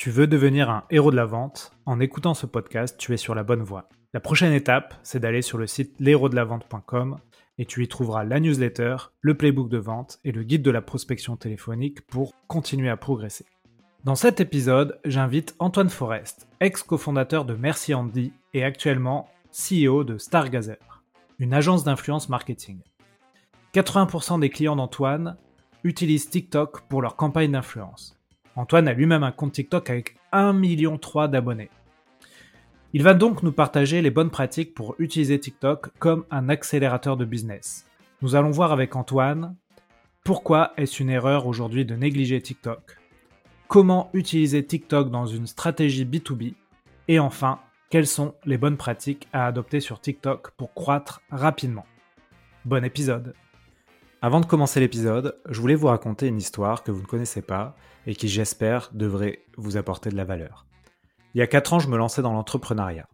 Tu veux devenir un héros de la vente? En écoutant ce podcast, tu es sur la bonne voie. La prochaine étape, c'est d'aller sur le site l'héros-de-la-vente.com et tu y trouveras la newsletter, le playbook de vente et le guide de la prospection téléphonique pour continuer à progresser. Dans cet épisode, j'invite Antoine Forest, ex-cofondateur de Merci Andy et actuellement CEO de Stargazer, une agence d'influence marketing. 80% des clients d'Antoine utilisent TikTok pour leur campagne d'influence. Antoine a lui-même un compte TikTok avec 1,3 million d'abonnés. Il va donc nous partager les bonnes pratiques pour utiliser TikTok comme un accélérateur de business. Nous allons voir avec Antoine pourquoi est-ce une erreur aujourd'hui de négliger TikTok, comment utiliser TikTok dans une stratégie B2B et enfin, quelles sont les bonnes pratiques à adopter sur TikTok pour croître rapidement? Bon épisode avant de commencer l'épisode, je voulais vous raconter une histoire que vous ne connaissez pas et qui j'espère devrait vous apporter de la valeur. Il y a 4 ans, je me lançais dans l'entrepreneuriat.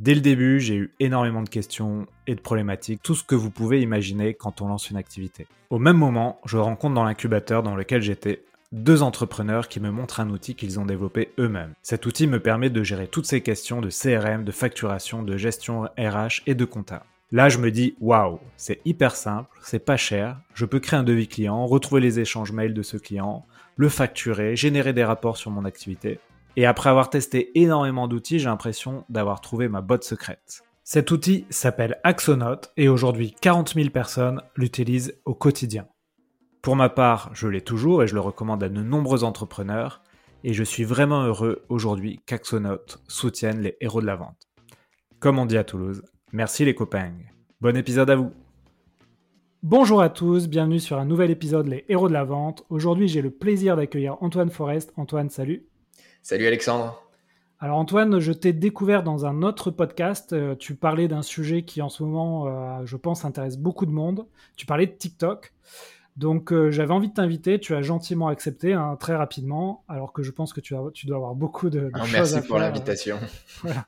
Dès le début, j'ai eu énormément de questions et de problématiques, tout ce que vous pouvez imaginer quand on lance une activité. Au même moment, je rencontre dans l'incubateur dans lequel j'étais deux entrepreneurs qui me montrent un outil qu'ils ont développé eux-mêmes. Cet outil me permet de gérer toutes ces questions de CRM, de facturation, de gestion RH et de compta. Là, je me dis, waouh, c'est hyper simple, c'est pas cher, je peux créer un devis client, retrouver les échanges mails de ce client, le facturer, générer des rapports sur mon activité. Et après avoir testé énormément d'outils, j'ai l'impression d'avoir trouvé ma botte secrète. Cet outil s'appelle Axonote et aujourd'hui 40 000 personnes l'utilisent au quotidien. Pour ma part, je l'ai toujours et je le recommande à de nombreux entrepreneurs et je suis vraiment heureux aujourd'hui qu'Axonote soutienne les héros de la vente. Comme on dit à Toulouse, Merci les copains. Bon épisode à vous. Bonjour à tous, bienvenue sur un nouvel épisode Les Héros de la Vente. Aujourd'hui, j'ai le plaisir d'accueillir Antoine Forest. Antoine, salut. Salut Alexandre. Alors Antoine, je t'ai découvert dans un autre podcast. Euh, tu parlais d'un sujet qui en ce moment, euh, je pense, intéresse beaucoup de monde. Tu parlais de TikTok. Donc euh, j'avais envie de t'inviter, tu as gentiment accepté hein, très rapidement, alors que je pense que tu, as, tu dois avoir beaucoup de, ah, Merci pour l'invitation. voilà.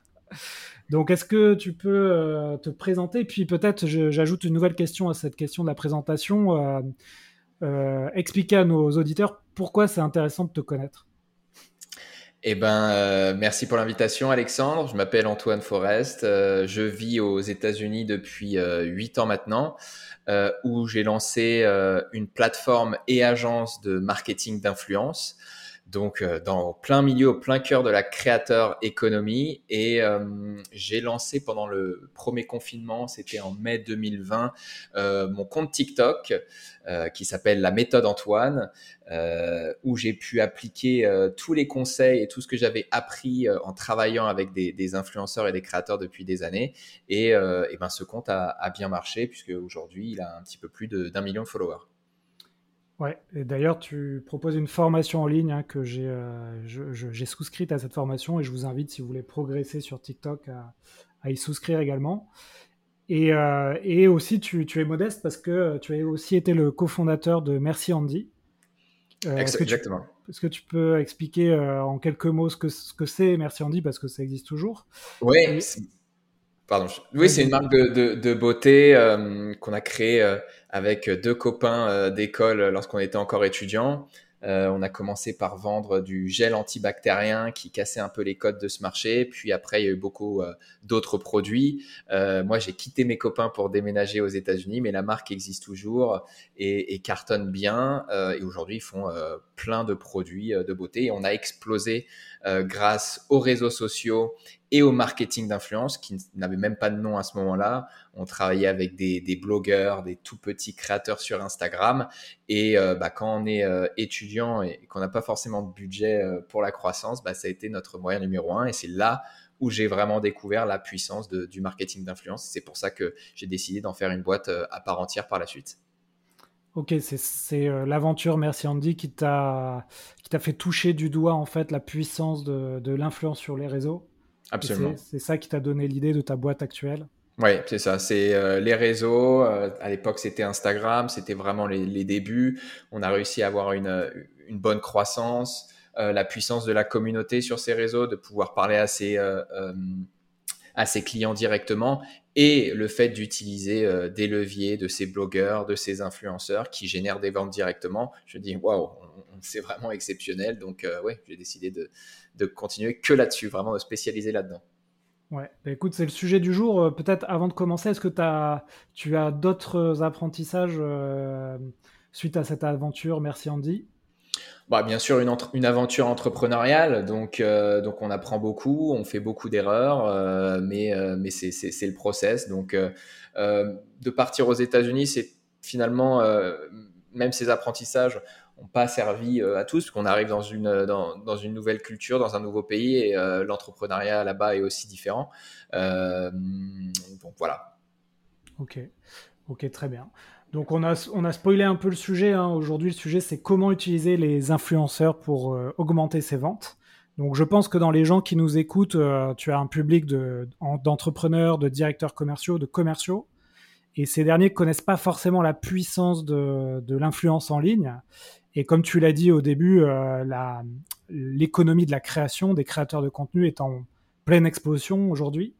Donc, est-ce que tu peux euh, te présenter? Puis peut-être, j'ajoute une nouvelle question à cette question de la présentation. Euh, euh, expliquer à nos auditeurs pourquoi c'est intéressant de te connaître. Eh ben, merci pour l'invitation, Alexandre. Je m'appelle Antoine Forest. je vis aux États-Unis depuis huit ans maintenant, où j'ai lancé une plateforme et agence de marketing d'influence donc euh, dans plein milieu, au plein cœur de la créateur économie. Et euh, j'ai lancé pendant le premier confinement, c'était en mai 2020, euh, mon compte TikTok qui s'appelle la méthode Antoine, où j'ai pu appliquer tous les conseils et tout ce que j'avais appris en travaillant avec des, influenceurs et des créateurs depuis des années. Et, et ben ce compte a, a bien marché puisque aujourd'hui il a un petit peu plus d'un million de followers. Ouais, et d'ailleurs, tu proposes une formation en ligne hein, que j'ai euh, souscrite à cette formation et je vous invite, si vous voulez progresser sur TikTok, à, y souscrire également. Et, euh, et aussi, tu, tu, es modeste parce que tu as aussi été le cofondateur de Merci Andy. Euh, exactement. Est-ce que tu peux expliquer en quelques mots ce que c'est ce que Merci Andy parce que ça existe toujours? Oui, Pardon. Oui, c'est une marque de, beauté euh, qu'on a créée euh, avec deux copains euh, d'école lorsqu'on était encore étudiants. on a commencé par vendre du gel antibactérien qui cassait un peu les codes de ce marché. Puis après, il y a eu beaucoup d'autres produits. moi, j'ai quitté mes copains pour déménager aux États-Unis, mais la marque existe toujours et, et cartonne bien. et aujourd'hui, ils font plein de produits de beauté. Et on a explosé grâce aux réseaux sociaux et au marketing d'influence qui n'avait même pas de nom à ce moment-là. On travaillait avec des, blogueurs, des tout petits créateurs sur Instagram. Et euh, bah, quand on est euh, étudiant et qu'on n'a pas forcément de budget euh, pour la croissance, bah, ça a été notre moyen numéro un. Et c'est là où j'ai vraiment découvert la puissance du marketing d'influence. C'est pour ça que j'ai décidé d'en faire une boîte à part entière par la suite. Ok, c'est l'aventure Merci Andy qui t'a fait toucher du doigt en fait la puissance de l'influence sur les réseaux Absolument. C'est ça qui t'a donné l'idée de ta boîte actuelle oui, c'est ça. C'est euh, les réseaux. Euh, à l'époque, c'était Instagram. C'était vraiment les, débuts. On a réussi à avoir une, une bonne croissance, euh, la puissance de la communauté sur ces réseaux, de pouvoir parler à ces à ses clients directement et le fait d'utiliser euh, des leviers de ces blogueurs, de ces influenceurs qui génèrent des ventes directement, je dis waouh, c'est vraiment exceptionnel. Donc euh, ouais, j'ai décidé de, continuer que là-dessus, vraiment de spécialiser là-dedans. Ouais, bah, écoute, c'est le sujet du jour. Euh, peut-être avant de commencer, est-ce que tu as d'autres apprentissages suite à cette aventure? Merci Andy. Bah, bien sûr, une, une aventure entrepreneuriale, donc, euh, donc on apprend beaucoup, on fait beaucoup d'erreurs, euh, mais, euh, mais c'est le process. Donc, de partir aux États-Unis, c'est finalement, même ces apprentissages n'ont pas servi à tous, parce qu'on arrive dans une, dans, dans, une nouvelle culture, dans un nouveau pays, et l'entrepreneuriat là-bas est aussi différent. donc voilà. Ok, ok, très bien. Donc on a, on a spoilé un peu le sujet. Hein. Aujourd'hui, le sujet, c'est comment utiliser les influenceurs pour euh, augmenter ses ventes. Donc je pense que dans les gens qui nous écoutent, euh, tu as un public d'entrepreneurs, de, directeurs commerciaux, de commerciaux. Et ces derniers ne connaissent pas forcément la puissance de, l'influence en ligne. Et comme tu l'as dit au début, euh, l'économie de la création, des créateurs de contenu est en pleine explosion aujourd'hui.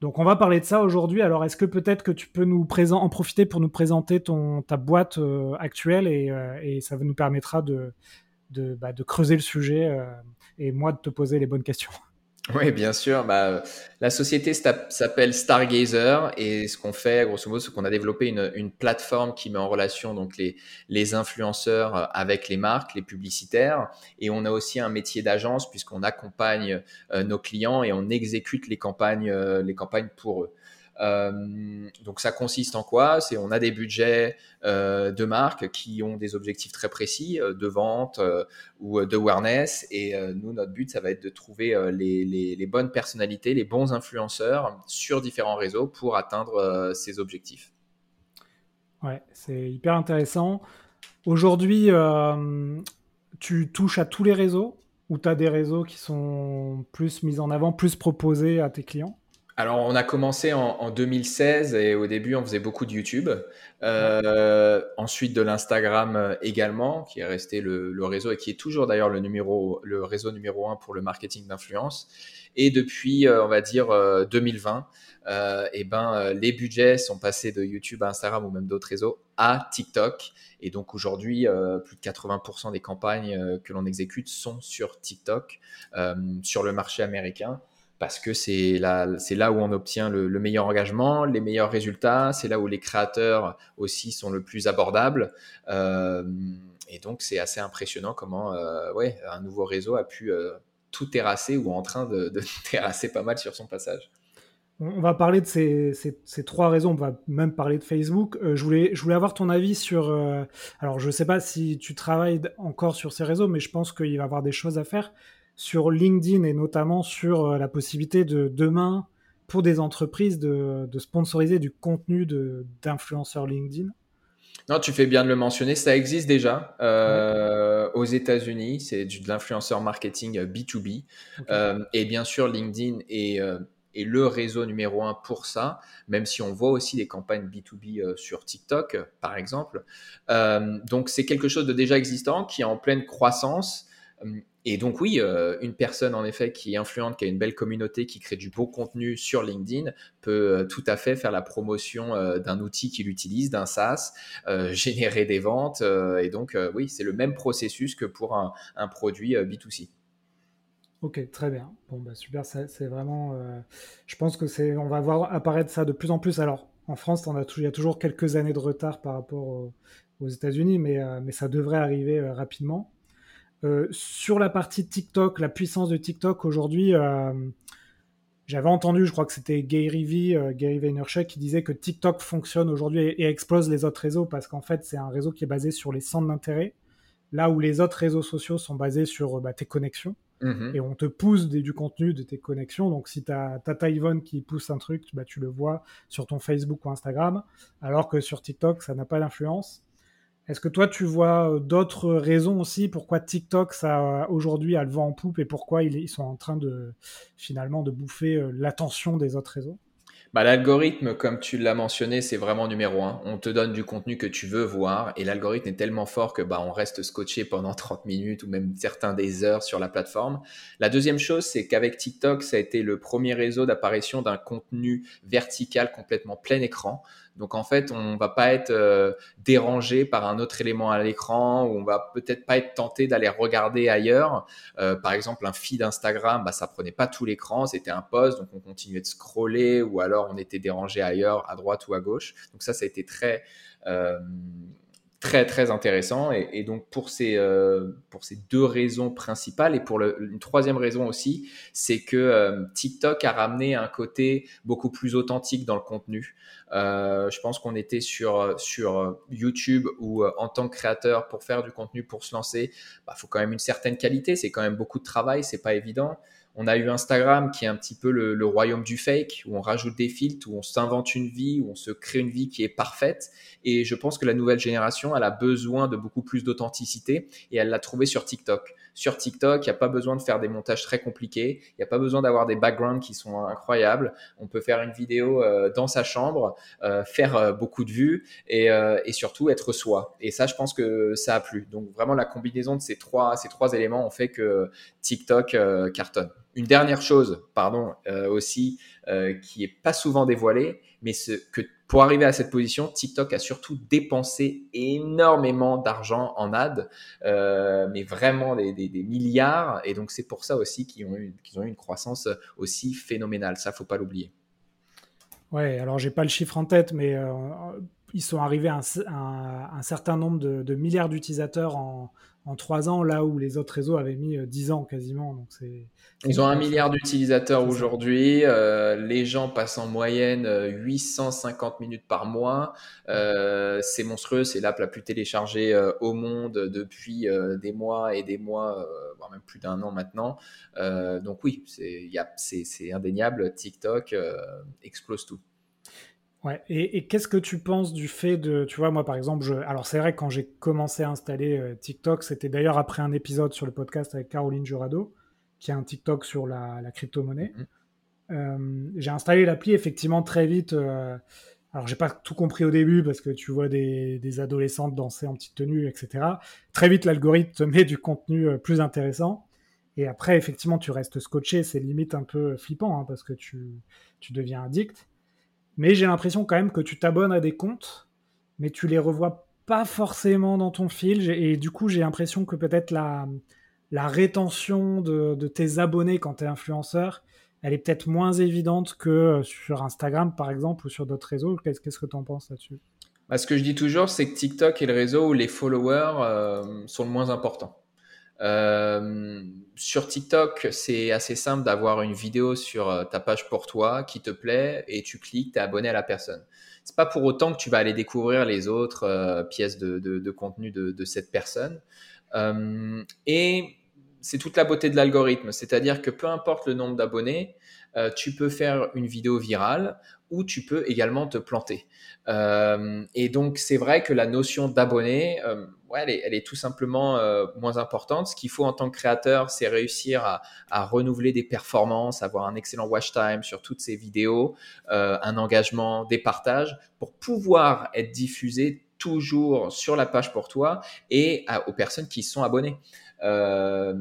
Donc on va parler de ça aujourd'hui. Alors est-ce que peut-être que tu peux nous en profiter pour nous présenter ton, ta boîte euh, actuelle euh, et, ça nous permettra de, de, bah, creuser le sujet euh, et moi de te poser les bonnes questions. Oui, bien sûr. Bah, la société s'appelle Stargazer et ce qu'on fait, grosso modo, c'est qu'on a développé une, une, plateforme qui met en relation donc les, les influenceurs avec les marques, les publicitaires, et on a aussi un métier d'agence puisqu'on accompagne euh, nos clients et on exécute les campagnes, euh, les campagnes pour eux. Euh, donc ça consiste en quoi? C'est on a des budgets euh, de marques qui ont des objectifs très précis euh, de vente ou de awareness et nous notre but ça va être de trouver les, les, bonnes personnalités, les bons influenceurs sur différents réseaux pour atteindre ces objectifs. Ouais, c'est hyper intéressant. Aujourd'hui, tu touches à tous les réseaux ou tu as des réseaux qui sont plus mis en avant, plus proposés à tes clients? Alors, on a commencé en, 2016 et au début, on faisait beaucoup de YouTube. Euh, ensuite, de l'Instagram euh, également, qui est resté le, réseau et qui est toujours d'ailleurs le, numéro, le réseau numéro un pour le marketing d'influence. Et depuis, euh, on va dire, 2020, et ben, les budgets sont passés de YouTube à Instagram ou même d'autres réseaux à TikTok. Et donc aujourd'hui, plus de 80% des campagnes que l'on exécute sont sur TikTok, sur le marché américain parce que c'est là, où on obtient le, meilleur engagement, les meilleurs résultats, c'est là où les créateurs aussi sont le plus abordables. Euh, et donc, c'est assez impressionnant comment euh, ouais, un nouveau réseau a pu euh, tout terrasser ou en train de, terrasser pas mal sur son passage. On va parler de ces, trois réseaux, on va même parler de Facebook. je voulais avoir ton avis sur... alors, je ne sais pas si tu travailles encore sur ces réseaux, mais je pense qu'il va y avoir des choses à faire sur LinkedIn et notamment sur euh, la possibilité de demain pour des entreprises de, sponsoriser du contenu d'influenceurs LinkedIn non, tu fais bien de le mentionner, ça existe déjà euh, aux États-Unis, c'est de l'influenceur marketing B2B. Euh, et bien sûr, LinkedIn est, est, le réseau numéro un pour ça, même si on voit aussi des campagnes B2B sur TikTok, par exemple. donc, c'est quelque chose de déjà existant qui est en pleine croissance et donc oui, euh, une personne en effet qui est influente, qui a une belle communauté, qui crée du beau contenu sur LinkedIn peut euh, tout à fait faire la promotion euh, d'un outil qu'il utilise, d'un SaaS, générer des ventes. et donc oui, c'est le même processus que pour un, produit B2C. Ok, très bien. Bon, bah super, c'est vraiment. je pense que c'est, on va voir apparaître ça de plus en plus. Alors, en France, on a il y a toujours quelques années de retard par rapport aux, États-Unis, mais, mais ça devrait arriver rapidement. Euh, sur la partie TikTok, la puissance de TikTok aujourd'hui, euh, j'avais entendu, je crois que c'était Gary V, euh, Gary Vaynerchuk, qui disait que TikTok fonctionne aujourd'hui et, explose les autres réseaux parce qu'en fait, c'est un réseau qui est basé sur les centres d'intérêt, là où les autres réseaux sociaux sont basés sur bah, tes connexions. Mm-hmm. Et on te pousse du contenu de tes connexions. Donc, si tu as Tata Yvonne qui pousse un truc, bah, tu le vois sur ton Facebook ou Instagram. Alors que sur TikTok, ça n'a pas d'influence. Est-ce que toi, tu vois euh, d'autres raisons aussi pourquoi TikTok, ça aujourd'hui a le vent en poupe et pourquoi ils, sont en train de finalement de bouffer euh, l'attention des autres réseaux? Bah, L'algorithme, comme tu l'as mentionné, c'est vraiment numéro un. On te donne du contenu que tu veux voir et l'algorithme est tellement fort que bah, on reste scotché pendant 30 minutes ou même certains des heures sur la plateforme. La deuxième chose, c'est qu'avec TikTok, ça a été le premier réseau d'apparition d'un contenu vertical complètement plein écran. Donc en fait, on va pas être euh, dérangé par un autre élément à l'écran ou on va peut-être pas être tenté d'aller regarder ailleurs. Euh, par exemple, un feed Instagram, bah, ça prenait pas tout l'écran, c'était un post, donc on continuait de scroller ou alors on était dérangé ailleurs, à droite ou à gauche. Donc ça, ça a été très euh, très très intéressant. Et, donc pour ces euh, pour ces deux raisons principales et pour une troisième raison aussi c'est que euh, TikTok a ramené un côté beaucoup plus authentique dans le contenu. Euh, je pense qu'on était sur sur YouTube où en tant que créateur pour faire du contenu pour se lancer bah faut quand même une certaine qualité. C'est quand même beaucoup de travail c'est pas évident on a eu Instagram qui est un petit peu le, royaume du fake, où on rajoute des filtres, où on s'invente une vie, où on se crée une vie qui est parfaite. Et je pense que la nouvelle génération, elle a besoin de beaucoup plus d'authenticité et elle l'a trouvé sur TikTok. Sur TikTok, il n'y a pas besoin de faire des montages très compliqués, il n'y a pas besoin d'avoir des backgrounds qui sont incroyables. On peut faire une vidéo euh, dans sa chambre, euh, faire euh, beaucoup de vues et, surtout être soi. Et ça, je pense que ça a plu. Donc vraiment, la combinaison de ces trois, ces trois éléments ont fait que TikTok cartonne. Une dernière chose, pardon, aussi, qui est pas souvent dévoilée, mais ce, que pour arriver à cette position, TikTok a surtout dépensé énormément d'argent en ad, euh, mais vraiment des, milliards. Et donc c'est pour ça aussi qu'ils ont, eu, une croissance aussi phénoménale. Ça, faut pas l'oublier. Ouais, alors j'ai pas le chiffre en tête, mais ils sont arrivés à un, certain nombre de milliards d'utilisateurs en, en trois ans, là où les autres réseaux avaient mis 10 euh, ans quasiment. Donc c'est, Ils ont un milliard d'utilisateurs aujourd'hui. Euh, les gens passent en moyenne 850 euh, minutes par mois. c'est monstrueux. C'est l'app la plus téléchargée au monde depuis des mois et des mois, voire même plus d'un an maintenant. donc oui, c'est, c'est indéniable. TikTok explose tout. Ouais, et, qu'est-ce que tu penses du fait de, tu vois, moi par exemple, je, alors c'est vrai que quand j'ai commencé à installer euh, TikTok, c'était d'ailleurs après un épisode sur le podcast avec Caroline Jurado, qui a un TikTok sur la, crypto-monnaie. Mhm. Euh, j'ai installé l'appli effectivement très vite. Euh, alors j'ai pas tout compris au début parce que tu vois des, des, adolescentes danser en petite tenue, etc. Très vite l'algorithme te met du contenu plus intéressant. Et après effectivement tu restes scotché, c'est limite un peu flippant hein, parce que tu, tu deviens addict. Mais j'ai l'impression quand même que tu t'abonnes à des comptes, mais tu les revois pas forcément dans ton fil. Et du coup, j'ai l'impression que peut-être la, la rétention de, tes abonnés quand tu es influenceur, elle est peut-être moins évidente que sur Instagram, par exemple, ou sur d'autres réseaux. Qu'est-ce que tu en penses là-dessus? Bah, Ce que je dis toujours, c'est que TikTok est le réseau où les followers euh, sont le moins importants. Euh, sur TikTok, c'est assez simple d'avoir une vidéo sur euh, ta page pour toi qui te plaît et tu cliques, tu es abonné à la personne. C'est pas pour autant que tu vas aller découvrir les autres euh, pièces de, contenu de, cette personne. Et c'est toute la beauté de l'algorithme, c'est-à-dire que peu importe le nombre d'abonnés, tu peux faire une vidéo virale ou tu peux également te planter. Euh, et donc, c'est vrai que la notion d'abonné, euh, ouais, elle, est, tout simplement moins importante. Ce qu'il faut en tant que créateur, c'est réussir à, renouveler des performances, avoir un excellent watch time sur toutes ces vidéos, un engagement, des partages, pour pouvoir être diffusé toujours sur la page pour toi et aux personnes qui sont abonnées.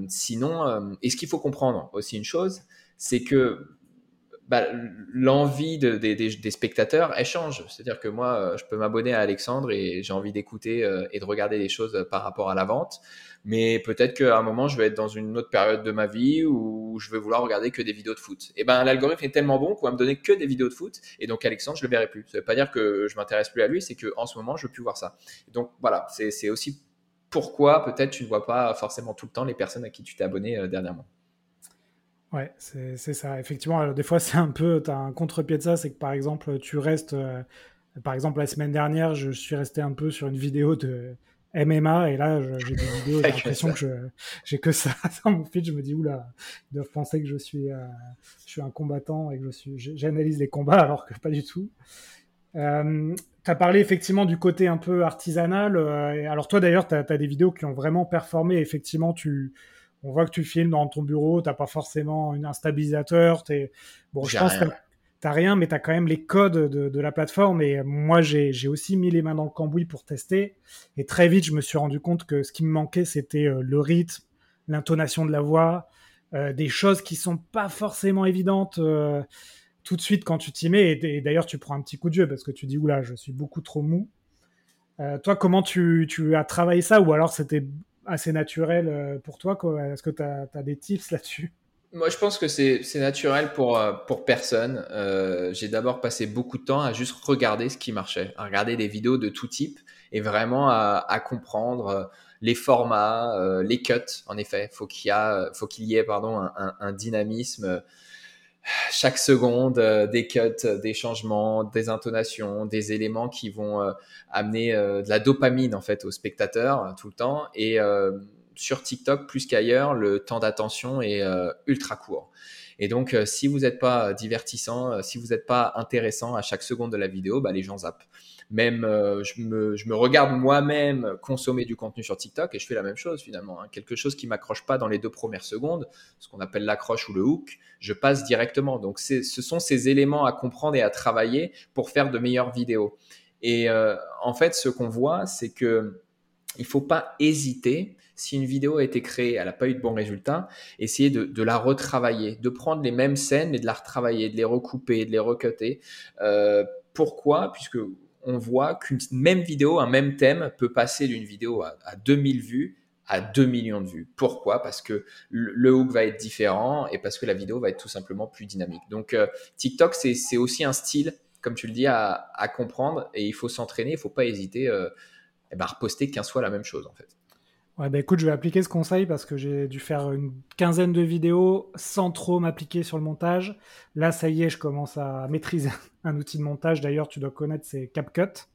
sinon, et ce qu'il faut comprendre aussi une chose, c'est que bah, l'envie de, des spectateurs, elle change. C'est-à-dire que moi, euh, je peux m'abonner à Alexandre et j'ai envie d'écouter euh, et de regarder des choses par rapport à la vente. Mais peut-être qu'à un moment, je vais être dans une autre période de ma vie où je vais vouloir regarder que des vidéos de foot. Et ben, l'algorithme est tellement bon qu'on va me donner que des vidéos de foot. Et donc, Alexandre, je le verrai plus. Ça veut pas dire que je m'intéresse plus à lui, c'est qu'en ce moment, je veux plus voir ça. Donc, voilà, c'est aussi pourquoi peut-être tu ne vois pas forcément tout le temps les personnes à qui tu t'es abonné euh, dernièrement. Ouais, c'est ça. Effectivement, des fois, c'est un peu, tu as un contre-pied de ça, c'est que par exemple, tu restes, euh, par exemple, la semaine dernière, je suis resté un peu sur une vidéo de MMA, et là, j'ai des vidéos, j'ai l'impression que j'ai que ça dans mon feed, je me dis, oula, ils doivent penser que je suis, euh, je suis un combattant et que je suis, j'analyse les combats, alors que pas du tout. Euh, tu as parlé effectivement du côté un peu artisanal. Euh, alors toi d'ailleurs, tu as, as, des vidéos qui ont vraiment performé. Effectivement, tu, on voit que tu filmes dans ton bureau, t'as pas forcément un stabilisateur. Es... Bon, je pense, que, t'as rien, mais tu as quand même les codes de, la plateforme. Et moi, j'ai aussi mis les mains dans le cambouis pour tester. Et très vite, je me suis rendu compte que ce qui me manquait, c'était euh, le rythme, l'intonation de la voix, euh, des choses qui sont pas forcément évidentes euh, tout de suite quand tu t'y mets. Et, d'ailleurs, tu prends un petit coup de jeu parce que tu dis, oula, je suis beaucoup trop mou. toi, comment tu, as travaillé ça? Ou alors c'était assez naturel pour toi Est-ce que tu as, des tips là-dessus? Moi, je pense que c'est naturel pour, euh, personne. Euh, j'ai d'abord passé beaucoup de temps à juste regarder ce qui marchait, à regarder des vidéos de tout type et vraiment à, comprendre euh, les formats, euh, les cuts. En effet, faut qu'il y faut qu'il y ait pardon un, dynamisme chaque seconde, des cuts, des changements, des intonations, des éléments qui vont amener de la dopamine en fait au spectateur tout le temps et sur TikTok, plus qu'ailleurs, le temps d'attention est euh, ultra court. Et donc, euh, si vous n'êtes pas divertissant, euh, si vous n'êtes pas intéressant à chaque seconde de la vidéo, bah, les gens zappent. Même, je, me, regarde moi-même consommer du contenu sur TikTok et je fais la même chose finalement. Hein. Quelque chose qui m'accroche pas dans les deux premières secondes, ce qu'on appelle l'accroche ou le hook, je passe directement. Donc, ce sont ces éléments à comprendre et à travailler pour faire de meilleures vidéos. Et en fait, ce qu'on voit, c'est que il faut pas hésiter si une vidéo a été créée, elle n'a pas eu de bons résultats, essayez de, la retravailler, de prendre les mêmes scènes mais de la retravailler, de les recouper, de les recuter. Euh, pourquoi? Puisque on voit qu'une même vidéo, un même thème peut passer d'une vidéo à, 2000 vues à 2 millions de vues. Pourquoi? Parce que le hook va être différent et parce que la vidéo va être tout simplement plus dynamique. Donc euh, TikTok, c'est aussi un style, comme tu le dis, à, comprendre et il faut s'entraîner, il ne faut pas hésiter euh, eh ben, à reposter 15 fois la même chose en fait. Ouais, bah écoute, je vais appliquer ce conseil parce que j'ai dû faire une quinzaine de vidéos sans trop m'appliquer sur le montage. Là, ça y est, je commence à maîtriser un outil de montage. D'ailleurs, tu dois connaître, c'est CapCut.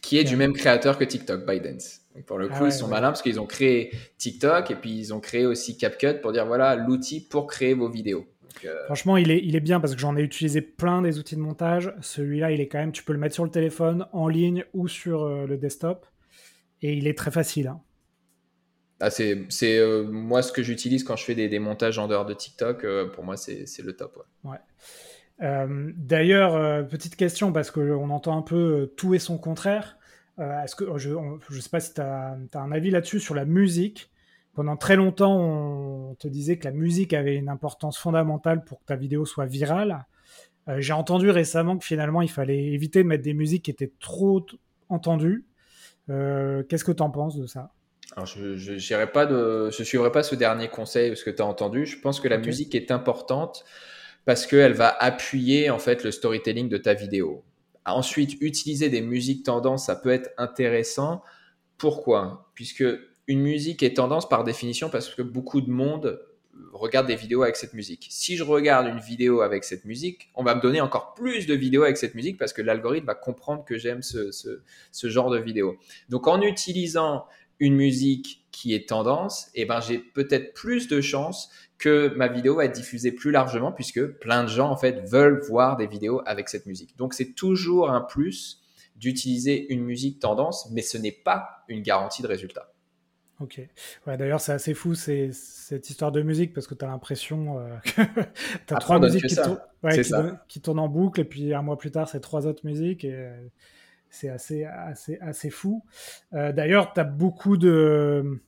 Qui est du même créateur que TikTok, ByteDance. Donc pour le ah coup, ils sont malins parce qu'ils ont créé TikTok et puis ils ont créé aussi CapCut pour dire voilà l'outil pour créer vos vidéos. Euh, Franchement, il est, il est bien parce que j'en ai utilisé plein des outils de montage. Celui-là, il est quand même, tu peux le mettre sur le téléphone, en ligne ou sur euh, le desktop. Et il est très facile. Hein. Ah, c'est euh, moi ce que j'utilise quand je fais des, montages en dehors de TikTok. Euh, pour moi, c'est le top. Euh, d'ailleurs, petite question, parce qu'on entend un peu tout et son contraire. Que je ne sais pas si tu as, un avis là-dessus sur la musique Pendant très longtemps, on te disait que la musique avait une importance fondamentale pour que ta vidéo soit virale. J'ai entendu récemment que finalement, il fallait éviter de mettre des musiques qui étaient trop entendues. Qu'est-ce que tu en penses de ça? Alors, je ne pas de, je suivrai pas ce dernier conseil, ce que tu as entendu. Je pense que la musique est importante parce qu'elle va appuyer en fait le storytelling de ta vidéo. Ensuite, utiliser des musiques tendances, ça peut être intéressant. Pourquoi? Puisque une musique est tendance par définition parce que beaucoup de monde regarde des vidéos avec cette musique. Si je regarde une vidéo avec cette musique, on va me donner encore plus de vidéos avec cette musique parce que l'algorithme va comprendre que j'aime ce, ce, ce, genre de vidéo. Donc en utilisant une musique qui est tendance, et eh ben j'ai peut-être plus de chances que ma vidéo va être diffusée plus largement puisque plein de gens en fait veulent voir des vidéos avec cette musique. Donc c'est toujours un plus d'utiliser une musique tendance, mais ce n'est pas une garantie de résultat. Ok. Ouais, D'ailleurs, c'est assez fou c'est, cette histoire de musique parce que tu as l'impression euh, que tu as trois musiques qui, qui, tournent en boucle et puis un mois plus tard, c'est trois autres musiques. Et c'est assez, assez, assez fou. Euh, d'ailleurs, tu as beaucoup de.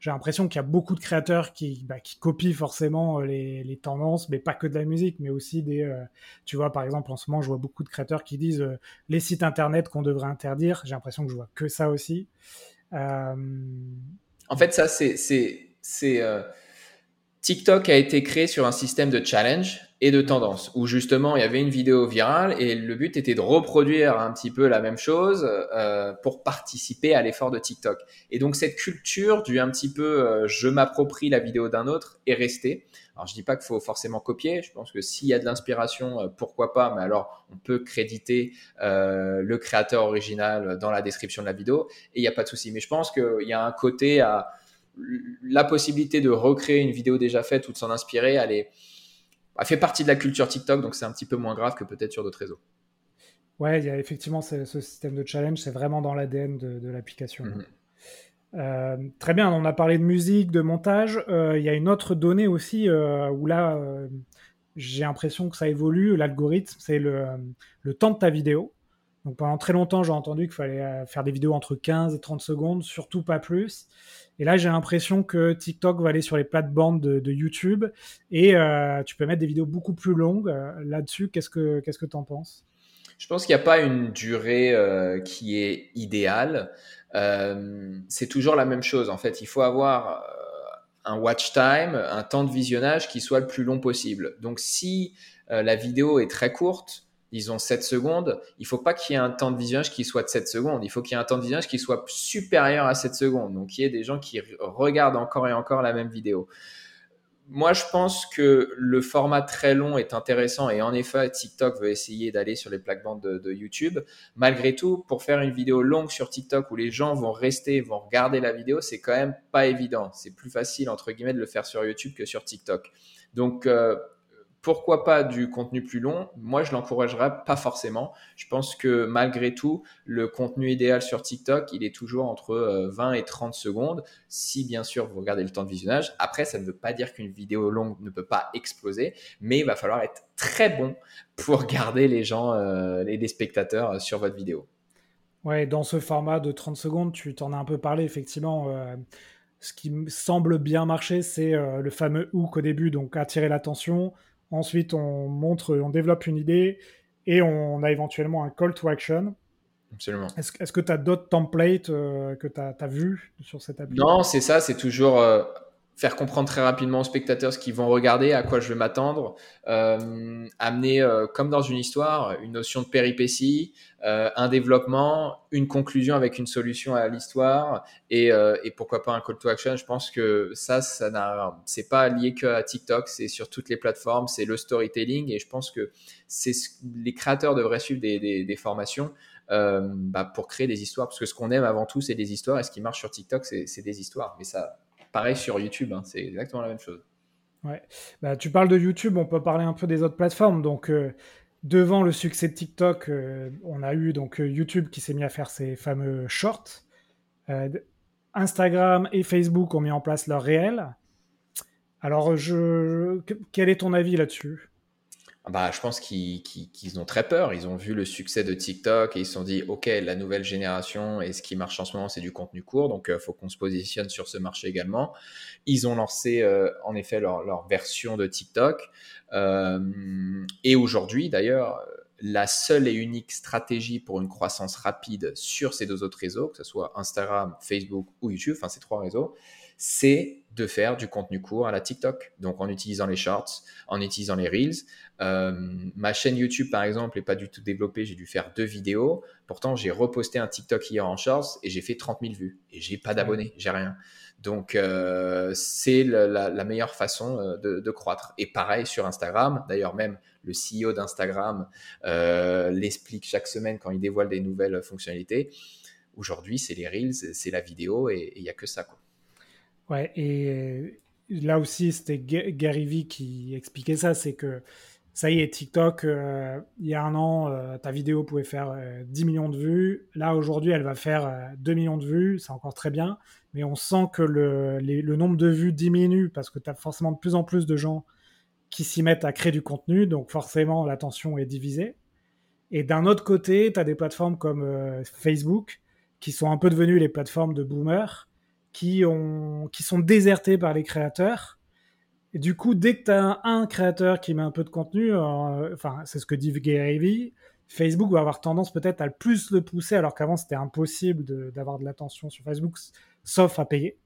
J'ai l'impression qu'il y a beaucoup de créateurs qui, bah, qui copient forcément euh, les, les, tendances, mais pas que de la musique, mais aussi des. Euh, tu vois, par exemple, en ce moment, je vois beaucoup de créateurs qui disent les sites internet qu'on devrait interdire. J'ai l'impression que je vois que ça aussi. En fait, ça, c'est. TikTok a été créé sur un système de challenge et de tendance, où justement il y avait une vidéo virale et le but était de reproduire un petit peu la même chose euh, pour participer à l'effort de TikTok. Et donc cette culture du un petit peu euh, je m'approprie la vidéo d'un autre est restée. Alors je dis pas qu'il faut forcément copier, je pense que s'il y a de l'inspiration, euh, pourquoi pas, mais alors on peut créditer le créateur original dans la description de la vidéo et il n'y a pas de souci. Mais je pense qu'il y a un côté à la possibilité de recréer une vidéo déjà faite ou de s'en inspirer, elle est bah, fait partie de la culture TikTok, donc c'est un petit peu moins grave que peut-être sur d'autres réseaux. Ouais, il y a effectivement ce, système de challenge, c'est vraiment dans l'ADN de, l'application. Mhm. Euh, très bien, on a parlé de musique, de montage. Euh, il y a une autre donnée aussi euh, où là, j'ai l'impression que ça évolue. L'algorithme, c'est le, le, temps de ta vidéo. Donc pendant très longtemps, j'ai entendu qu'il fallait euh, faire des vidéos entre 15 et 30 secondes, surtout pas plus. Et là, j'ai l'impression que TikTok va aller sur les plates-bandes de, YouTube et euh, tu peux mettre des vidéos beaucoup plus longues euh, là-dessus. Qu'est-ce que qu'est-ce que en penses? Je pense qu'il n'y a pas une durée qui est idéale. c'est toujours la même chose. En fait, il faut avoir un watch time, un temps de visionnage qui soit le plus long possible. Donc, si la vidéo est très courte, disons 7 secondes, il faut pas qu'il y ait un temps de visionnage qui soit de 7 secondes. Il faut qu'il y ait un temps de visionnage qui soit supérieur à 7 secondes. Donc, il y ait des gens qui regardent encore et encore la même vidéo. Moi, je pense que le format très long est intéressant et en effet, TikTok veut essayer d'aller sur les plaques-bandes de, YouTube. Malgré tout, pour faire une vidéo longue sur TikTok où les gens vont rester, vont regarder la vidéo, c'est quand même pas évident. C'est plus facile, entre guillemets, de le faire sur YouTube que sur TikTok. Donc, euh, pourquoi pas du contenu plus long? Moi, je l'encouragerais pas forcément. Je pense que malgré tout, le contenu idéal sur TikTok, il est toujours entre 20 euh, et 30 secondes, si bien sûr vous regardez le temps de visionnage. Après, ça ne veut pas dire qu'une vidéo longue ne peut pas exploser, mais il va falloir être très bon pour garder les gens, euh, les spectateurs euh, sur votre vidéo. Ouais, dans ce format de 30 secondes, tu t'en as un peu parlé, effectivement. ce qui semble bien marcher, c'est le fameux hook au début, donc attirer l'attention, Ensuite, on montre, on développe une idée et on a éventuellement un call to action. Absolument. Est-ce que tu as d'autres templates euh, que tu as, vus sur cette appli? Non, c'est ça, c'est toujours euh, faire comprendre très rapidement aux spectateurs ce qu'ils vont regarder, à quoi je vais m'attendre, euh, amener, euh, comme dans une histoire, une notion de péripétie, euh, un développement, une conclusion avec une solution à l'histoire et, euh, et, pourquoi pas un call to action. Je pense que ça, ça n'a, c'est pas lié que à TikTok, c'est sur toutes les plateformes, c'est le storytelling et je pense que c'est les créateurs devraient suivre des, des, des formations. Euh, bah pour créer des histoires parce que ce qu'on aime avant tout c'est des histoires et ce qui marche sur TikTok c'est des histoires mais ça Pareil sur YouTube, hein, c'est exactement la même chose. Ouais. Bah, tu parles de YouTube, on peut parler un peu des autres plateformes. Donc, euh, devant le succès de TikTok, euh, on a eu donc euh, YouTube qui s'est mis à faire ses fameux shorts. Instagram et Facebook ont mis en place leur réel. Alors, je... quel est ton avis là-dessus? Bah, je pense qu'ils ont très peur. Ils ont vu le succès de TikTok et ils se sont dit, OK, la nouvelle génération et ce qui marche en ce moment, c'est du contenu court. Donc, il euh, faut qu'on se positionne sur ce marché également. Ils ont lancé, euh, en effet, leur, version de TikTok. Euh, et aujourd'hui, d'ailleurs, la seule et unique stratégie pour une croissance rapide sur ces deux autres réseaux, que ce soit Instagram, Facebook ou YouTube, enfin ces trois réseaux, c'est de faire du contenu court à la TikTok. Donc en utilisant les shorts, en utilisant les reels. Euh, ma chaîne YouTube, par exemple, n'est pas du tout développée. J'ai dû faire deux vidéos. Pourtant, j'ai reposté un TikTok hier en shorts et j'ai fait 30 000 vues. Et j'ai pas d'abonnés, j'ai rien. Donc euh, c'est la, meilleure façon euh, de, croître. Et pareil sur Instagram. D'ailleurs, même le CEO d'Instagram l'explique chaque semaine quand il dévoile des nouvelles fonctionnalités. Aujourd'hui, c'est les reels, c'est la vidéo et il n'y a que ça. Quoi. Ouais, et euh, là aussi, c'était Gary Vee qui expliquait ça, c'est que ça y est, TikTok, euh, il y a un an, euh, ta vidéo pouvait faire 10 millions de vues. Là, aujourd'hui, elle va faire 2 millions de vues, c'est encore très bien, mais on sent que le, le nombre de vues diminue parce que tu as forcément de plus en plus de gens qui s'y mettent à créer du contenu, donc forcément, l'attention est divisée. Et d'un autre côté, tu as des plateformes comme Facebook qui sont un peu devenues les plateformes de boomers qui, ont, qui sont désertés par les créateurs. Et du coup, dès que tu as un, créateur qui met un peu de contenu, euh, enfin, c'est ce que dit Gary Facebook va avoir tendance peut-être à le plus le pousser, alors qu'avant c'était impossible d'avoir de, l'attention sur Facebook, sauf à payer.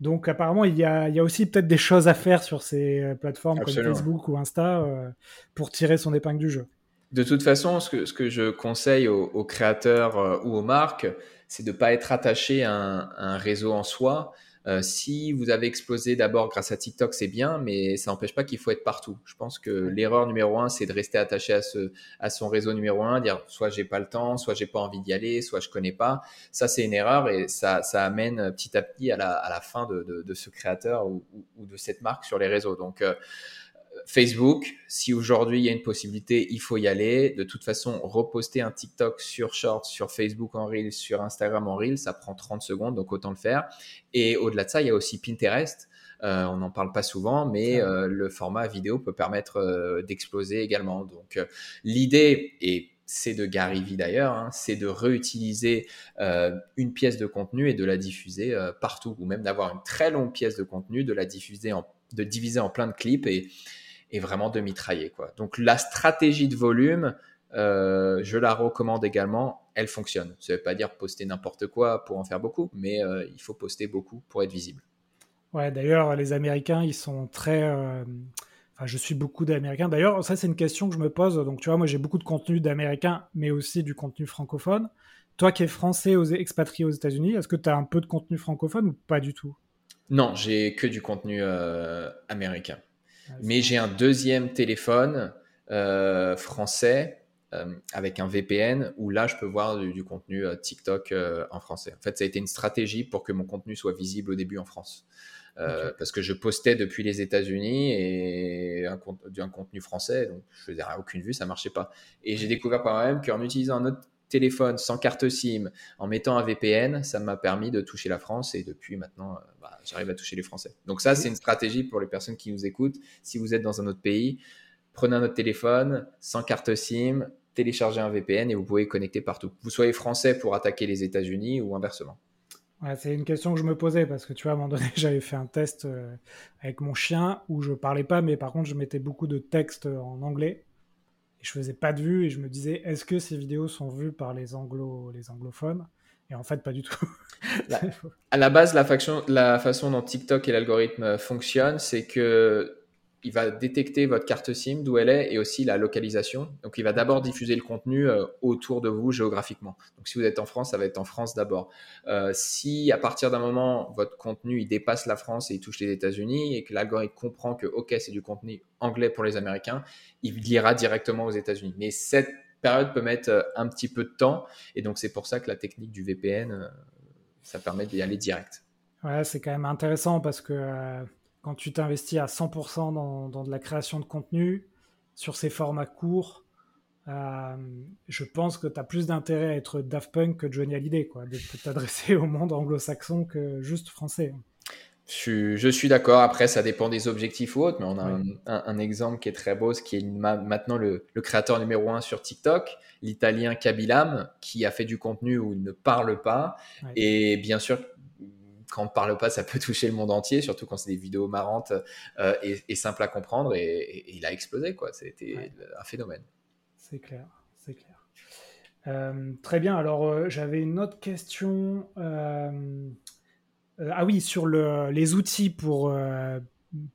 Donc apparemment, il y a, il y a aussi peut-être des choses à faire sur ces euh, plateformes comme Facebook ou Insta euh, pour tirer son épingle du jeu. De toute façon, ce que, ce que je conseille aux, créateurs ou aux marques, c'est de ne pas être attaché à un, réseau en soi. Euh, si vous avez explosé d'abord grâce à TikTok, c'est bien, mais ça n'empêche pas qu'il faut être partout. Je pense que l'erreur numéro un, c'est de rester attaché à, ce, à son réseau numéro un, dire soit j'ai pas le temps, soit j'ai pas envie d'y aller, soit je connais pas. Ça, c'est une erreur et ça, ça amène petit à petit à la, à la fin de, de, de ce créateur ou, ou, de cette marque sur les réseaux. Donc, euh, Facebook, si aujourd'hui il y a une possibilité, il faut y aller. De toute façon, reposter un TikTok sur Shorts, sur Facebook en Reels, sur Instagram en Reels, ça prend 30 secondes, donc autant le faire. Et au-delà de ça, il y a aussi Pinterest. on n'en parle pas souvent, mais le format vidéo peut permettre d'exploser également. Donc l'idée est c'est de Gary Vee d'ailleurs, hein, c'est de réutiliser une pièce de contenu et de la diffuser partout, ou même d'avoir une très longue pièce de contenu, de la diffuser en, de diviser en plein de clips et, et vraiment de mitrailler. Quoi. Donc la stratégie de volume, euh, je la recommande également, elle fonctionne. Ça ne veut pas dire poster n'importe quoi pour en faire beaucoup, mais euh, il faut poster beaucoup pour être visible. Ouais, d'ailleurs, les Américains, ils sont très... Euh, enfin, je suis beaucoup d'Américains. D'ailleurs, ça, c'est une question que je me pose. Donc, tu vois, moi, j'ai beaucoup de contenu d'Américains, mais aussi du contenu francophone. Toi qui es français aux expatriés aux États-Unis, est-ce que tu as un peu de contenu francophone ou pas du tout? Non, j'ai que du contenu américain. Mais j'ai un deuxième téléphone français euh, avec un VPN où là, je peux voir du, contenu euh, TikTok euh, en français. En fait, ça a été une stratégie pour que mon contenu soit visible au début en France. Parce que je postais depuis les États-Unis et un, un, contenu français, donc je faisais aucune vue, ça marchait pas. Et j'ai découvert par moi-même qu'en utilisant un autre téléphone sans carte SIM, en mettant un VPN, ça m'a permis de toucher la France et depuis maintenant, bah, j'arrive à toucher les Français. Donc ça, c'est une stratégie pour les personnes qui nous écoutent. Si vous êtes dans un autre pays, prenez un autre téléphone sans carte SIM, téléchargez un VPN et vous pouvez connecter partout. Vous soyez français pour attaquer les États-Unis ou inversement. c'est une question que je me posais parce que tu vois, à un moment donné, j'avais fait un test euh, avec mon chien où je parlais pas, mais par contre, je mettais beaucoup de textes en anglais je faisais pas de vues et je me disais, est-ce que ces vidéos sont vues par les, anglo les anglophones? Et en fait, pas du tout. à la base, la, faction, la façon dont TikTok et l'algorithme fonctionnent, c'est que il va détecter votre carte SIM, d'où elle est, et aussi la localisation. Donc, il va d'abord diffuser le contenu euh, autour de vous géographiquement. Donc, si vous êtes en France, ça va être en France d'abord. Euh, si à partir d'un moment, votre contenu il dépasse la France et il touche les États-Unis, et que l'algorithme comprend que, OK, c'est du contenu anglais pour les Américains, il ira directement aux États-Unis. Mais cette période peut mettre euh, un petit peu de temps, et donc c'est pour ça que la technique du VPN, ça permet d'y aller direct. Ouais, c'est quand même intéressant parce que quand tu t'investis à 100% dans, de la création de contenu sur ces formats courts, euh, je pense que tu as plus d'intérêt à être Daft Punk que Johnny Hallyday, quoi, de t'adresser au monde anglo-saxon que juste français. Je, suis d'accord. Après, ça dépend des objectifs ou autres, mais on a un, exemple qui est très beau, ce qui est maintenant le, créateur numéro un sur TikTok, l'italien Kabilam, qui a fait du contenu où il ne parle pas. Et bien sûr, quand on ne parle pas, ça peut toucher le monde entier, surtout quand c'est des vidéos marrantes euh, et, simples à comprendre. Et, il a explosé, quoi. C'était un phénomène. C'est clair, c'est clair. Euh, très bien. Alors, euh, j'avais une autre question. ah oui, sur le, les outils pour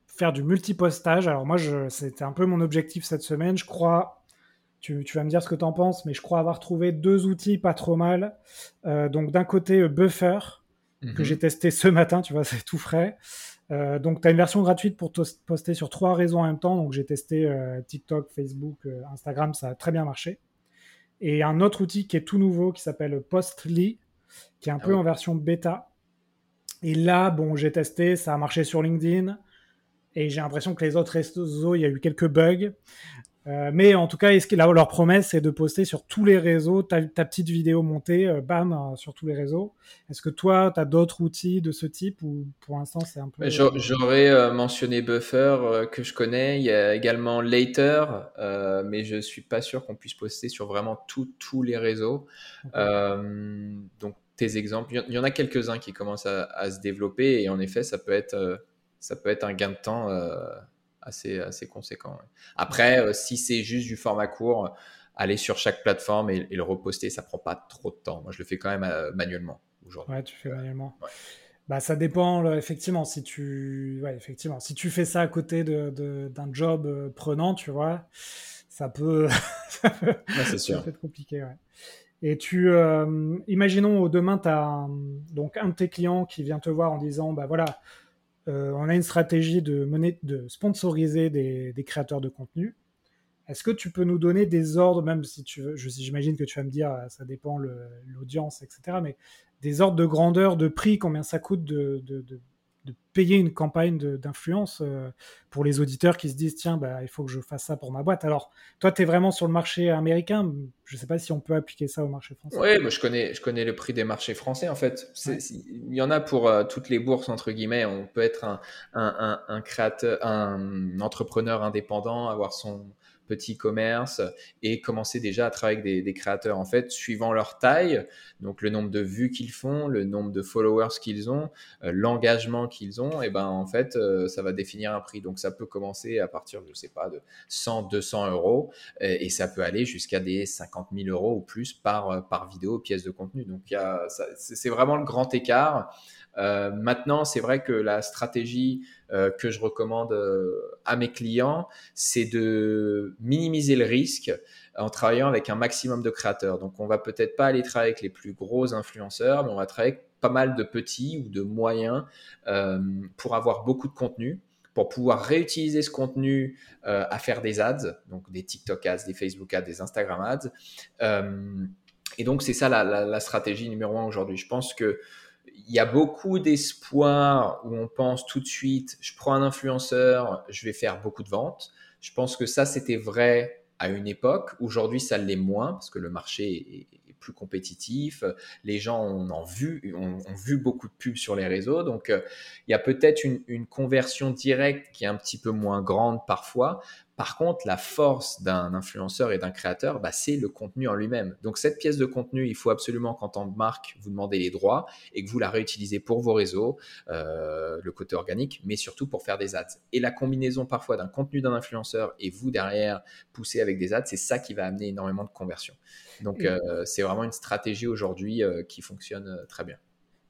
faire du multipostage. Alors moi, c'était un peu mon objectif cette semaine. Je crois tu, tu, vas me dire ce que tu en penses, mais je crois avoir trouvé deux outils pas trop mal. donc d'un côté, Buffer, que j'ai mhm. testé ce matin, tu vois, c'est tout frais. Euh, donc, tu as une version gratuite pour poster sur trois réseaux en même temps. Donc, j'ai testé euh, TikTok, Facebook, euh, Instagram, ça a très bien marché. Et un autre outil qui est tout nouveau qui s'appelle Postly, qui est un ah peu en version bêta. Et là, bon, j'ai testé, ça a marché sur LinkedIn. Et j'ai l'impression que les autres réseaux, il y a eu quelques bugs. Euh, mais en tout cas, est-ce que leur promesse, c'est de poster sur tous les réseaux ta, petite vidéo montée, euh, bam, euh, sur tous les réseaux? Est-ce que toi, tu as d'autres outils de ce type ou pour l'instant, c'est un peu. J'aurais mentionné Buffer que je connais. Il y a également Later, mais je suis pas sûr qu'on puisse poster sur vraiment tous les réseaux. donc, tes exemples, il y en a quelques-uns qui commencent à, à, se développer et en effet, ça peut être, ça peut être un gain de temps assez, assez conséquent. Après, euh, si c'est juste du format court, aller sur chaque plateforme et, le reposter, ça prend pas trop de temps. Moi, je le fais quand même euh, manuellement aujourd'hui. Ouais, tu fais manuellement. Bah, ça dépend effectivement si tu ouais, effectivement si tu fais ça à côté d'un de, job euh, prenant tu vois ça peut ça peut, sûr. être compliqué ouais. et tu imaginons demain tu as donc un de tes clients qui vient te voir en disant bah voilà euh, on a une stratégie de, de sponsoriser des, créateurs de contenu. Est-ce que tu peux nous donner des ordres, même si tu veux, j'imagine que tu vas me dire, euh, ça dépend l'audience, etc., mais des ordres de grandeur, de prix, combien ça coûte de, payer une campagne d'influence euh, pour les auditeurs qui se disent tiens, bah, il faut que je fasse ça pour ma boîte. Alors, toi, tu es vraiment sur le marché américain. Je ne sais pas si on peut appliquer ça au marché français. Oui, moi, je connais, je connais le prix des marchés français, en fait. Il y en a pour euh, toutes les bourses, entre guillemets. On peut être un, un, un créateur, un entrepreneur indépendant, avoir son petit commerce et commencer déjà à travailler avec des, créateurs en fait suivant leur taille, donc le nombre de vues qu'ils font, le nombre de followers qu'ils ont, euh, l'engagement qu'ils ont, et ben en fait euh, ça va définir un prix. Donc ça peut commencer à partir je sais pas de 100, 200 euros et, ça peut aller jusqu'à des 50 000 euros ou plus par par vidéo pièce de contenu. Donc c'est vraiment le grand écart. Euh, maintenant, c'est vrai que la stratégie euh, que je recommande euh, à mes clients, c'est de minimiser le risque en travaillant avec un maximum de créateurs. Donc, on va peut-être pas aller travailler avec les plus gros influenceurs, mais on va travailler avec pas mal de petits ou de moyens pour avoir beaucoup de contenu pour pouvoir réutiliser ce contenu à faire des ads, donc des TikTok ads, des Facebook ads, des Instagram ads. et donc, c'est ça la, la, stratégie numéro un aujourd'hui. Je pense que il y a beaucoup d'espoir où on pense tout de suite, je prends un influenceur, je vais faire beaucoup de ventes. Je pense que ça, c'était vrai à une époque. Aujourd'hui, ça l'est moins parce que le marché est, plus compétitif. Les gens ont, vu, beaucoup de pubs sur les réseaux. Donc, euh, il y a peut-être une, conversion directe qui est un petit peu moins grande parfois. Par contre, la force d'un influenceur et d'un créateur, bah, c'est le contenu en lui-même. Donc cette pièce de contenu, il faut absolument qu'en tant que marque, vous demandez les droits et que vous la réutilisez pour vos réseaux, euh, le côté organique, mais surtout pour faire des ads. Et la combinaison parfois d'un contenu d'un influenceur et vous derrière pousser avec des ads, c'est ça qui va amener énormément de conversion. Donc euh, c'est vraiment une stratégie aujourd'hui euh, qui fonctionne très bien.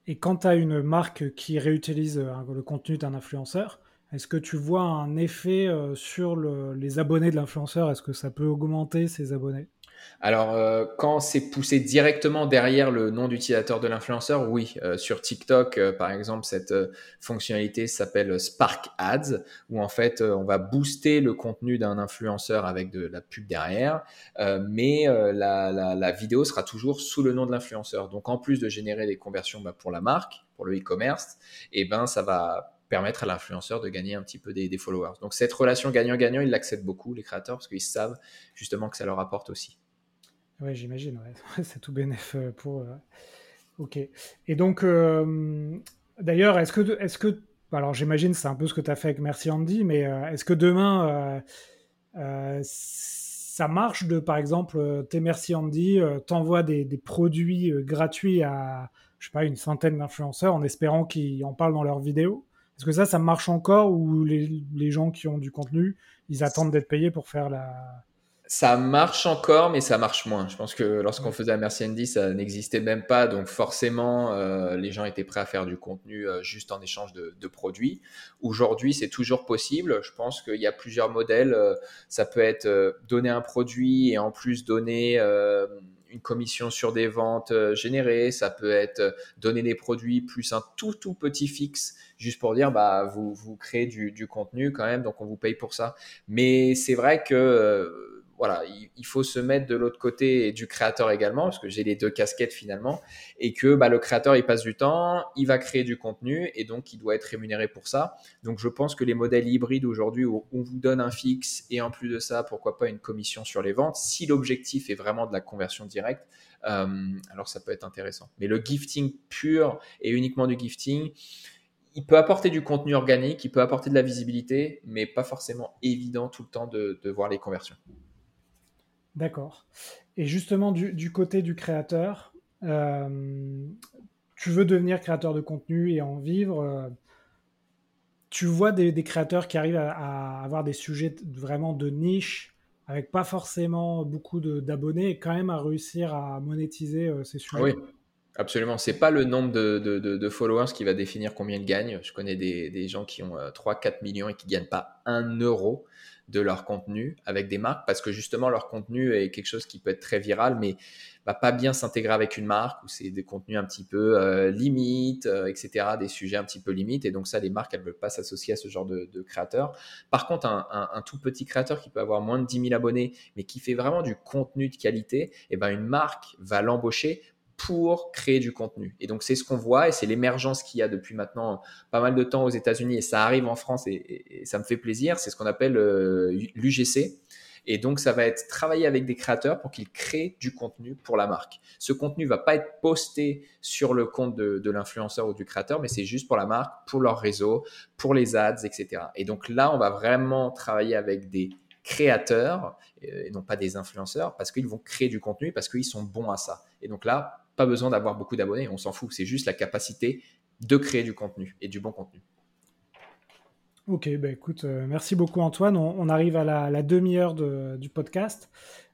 Et quand tu as une marque qui réutilise le contenu d'un influenceur, est-ce que tu vois un effet euh, sur les abonnés de l'influenceur? Est-ce que ça peut augmenter ses abonnés? Alors, euh, quand c'est poussé directement derrière le nom d'utilisateur de l'influenceur, oui. Euh, sur TikTok, par exemple, cette fonctionnalité s'appelle Spark Ads, où en fait, on va booster le contenu d'un influenceur avec de la pub derrière, mais la, vidéo sera toujours sous le nom de l'influenceur. Donc, en plus de générer des conversions bah, pour la marque, pour le e-commerce, eh ben, ça va permettre à l'influenceur de gagner un petit peu des, followers. Donc cette relation gagnant-gagnant, ils l'acceptent beaucoup, les créateurs, parce qu'ils savent justement que ça leur apporte aussi. Oui, j'imagine. c'est tout bénéf euh, pour. Euh, ok. Et donc, euh, d'ailleurs, est-ce que, est-ce que, alors j'imagine c'est un peu ce que tu as fait avec Merci Andy, mais est-ce que demain ça marche de, par exemple, t'es Merci Andy, t'envoies des, des, produits gratuits à, je sais pas, une centaine d'influenceurs en espérant qu'ils en parlent dans leurs vidéos? Est-ce que ça, ça marche encore ou les, les gens qui ont du contenu, ils attendent d'être payés pour faire la ça marche encore, mais ça marche moins. Je pense que lorsqu'on faisait Merci Andy, ça n'existait même pas. Donc forcément, euh, les gens étaient prêts à faire du contenu euh, juste en échange de, produits. Aujourd'hui, c'est toujours possible. Je pense qu'il y a plusieurs modèles. Euh, ça peut être donner un produit et en plus donner une commission sur des ventes générées. Ça peut être donner des produits plus un tout tout petit fixe, juste pour dire bah vous vous créez du, du contenu quand même, donc on vous paye pour ça. Mais c'est vrai que voilà, il, faut se mettre de l'autre côté du créateur également, parce que j'ai les deux casquettes finalement, et que bah, le créateur, il passe du temps, il va créer du contenu, et donc il doit être rémunéré pour ça. Donc je pense que les modèles hybrides aujourd'hui, où on vous donne un fixe, et en plus de ça, pourquoi pas une commission sur les ventes, si l'objectif est vraiment de la conversion directe, euh, alors ça peut être intéressant. Mais le gifting pur et uniquement du gifting, il peut apporter du contenu organique, il peut apporter de la visibilité, mais pas forcément évident tout le temps de voir les conversions. D'accord. Et justement, du, côté du créateur, euh, tu veux devenir créateur de contenu et en vivre. Euh, tu vois des, créateurs qui arrivent à, avoir des sujets vraiment de niche, avec pas forcément beaucoup d'abonnés, et quand même à réussir à monétiser euh, ces sujets. Oui, absolument. C'est pas le nombre de, followers qui va définir combien ils gagnent. Je connais des, gens qui ont 3-4 millions et qui gagnent pas un euro de leur contenu avec des marques parce que justement leur contenu est quelque chose qui peut être très viral mais va pas bien s'intégrer avec une marque ou c'est des contenus un petit peu euh, limites, euh, etc., des sujets un petit peu limites et donc ça les marques elles veulent pas s'associer à ce genre de, de créateur. Par contre un, tout petit créateur qui peut avoir moins de 10 000 abonnés mais qui fait vraiment du contenu de qualité, et eh ben une marque va l'embaucher pour créer du contenu. Et donc c'est ce qu'on voit et c'est l'émergence qu'il y a depuis maintenant pas mal de temps aux États-Unis et ça arrive en France et, ça me fait plaisir. C'est ce qu'on appelle euh, l'UGC. Et donc, ça va être travailler avec des créateurs pour qu'ils créent du contenu pour la marque. Ce contenu va pas être posté sur le compte de, de l'influenceur ou du créateur, mais c'est juste pour la marque, pour leur réseau, pour les ads, etc. Et donc là, on va vraiment travailler avec des créateurs euh, et non pas des influenceurs parce qu'ils vont créer du contenu parce qu'ils sont bons à ça. Et donc là, pas besoin d'avoir beaucoup d'abonnés, on s'en fout, c'est juste la capacité de créer du contenu et du bon contenu. Ok, bah écoute, euh, merci beaucoup Antoine. On, arrive à la, demi-heure du podcast.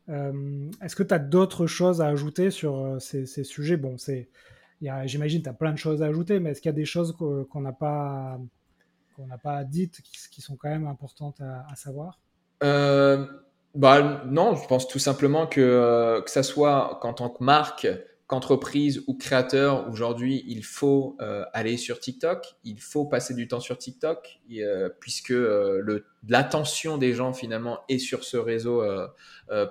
Euh, est-ce que tu as d'autres choses à ajouter sur ces, sujets? Bon, c'est, j'imagine que tu as plein de choses à ajouter, mais est-ce qu'il y a des choses qu'on n'a pas, qu'on n'a pas dites qui, sont quand même importantes à savoir? Euh, bah, Non, je pense tout simplement que, euh, que ça soit qu'en tant que marque, qu'entreprise ou créateur, aujourd'hui, il faut euh, aller sur TikTok, il faut passer du temps sur TikTok, puisque l'attention des gens finalement est sur ce réseau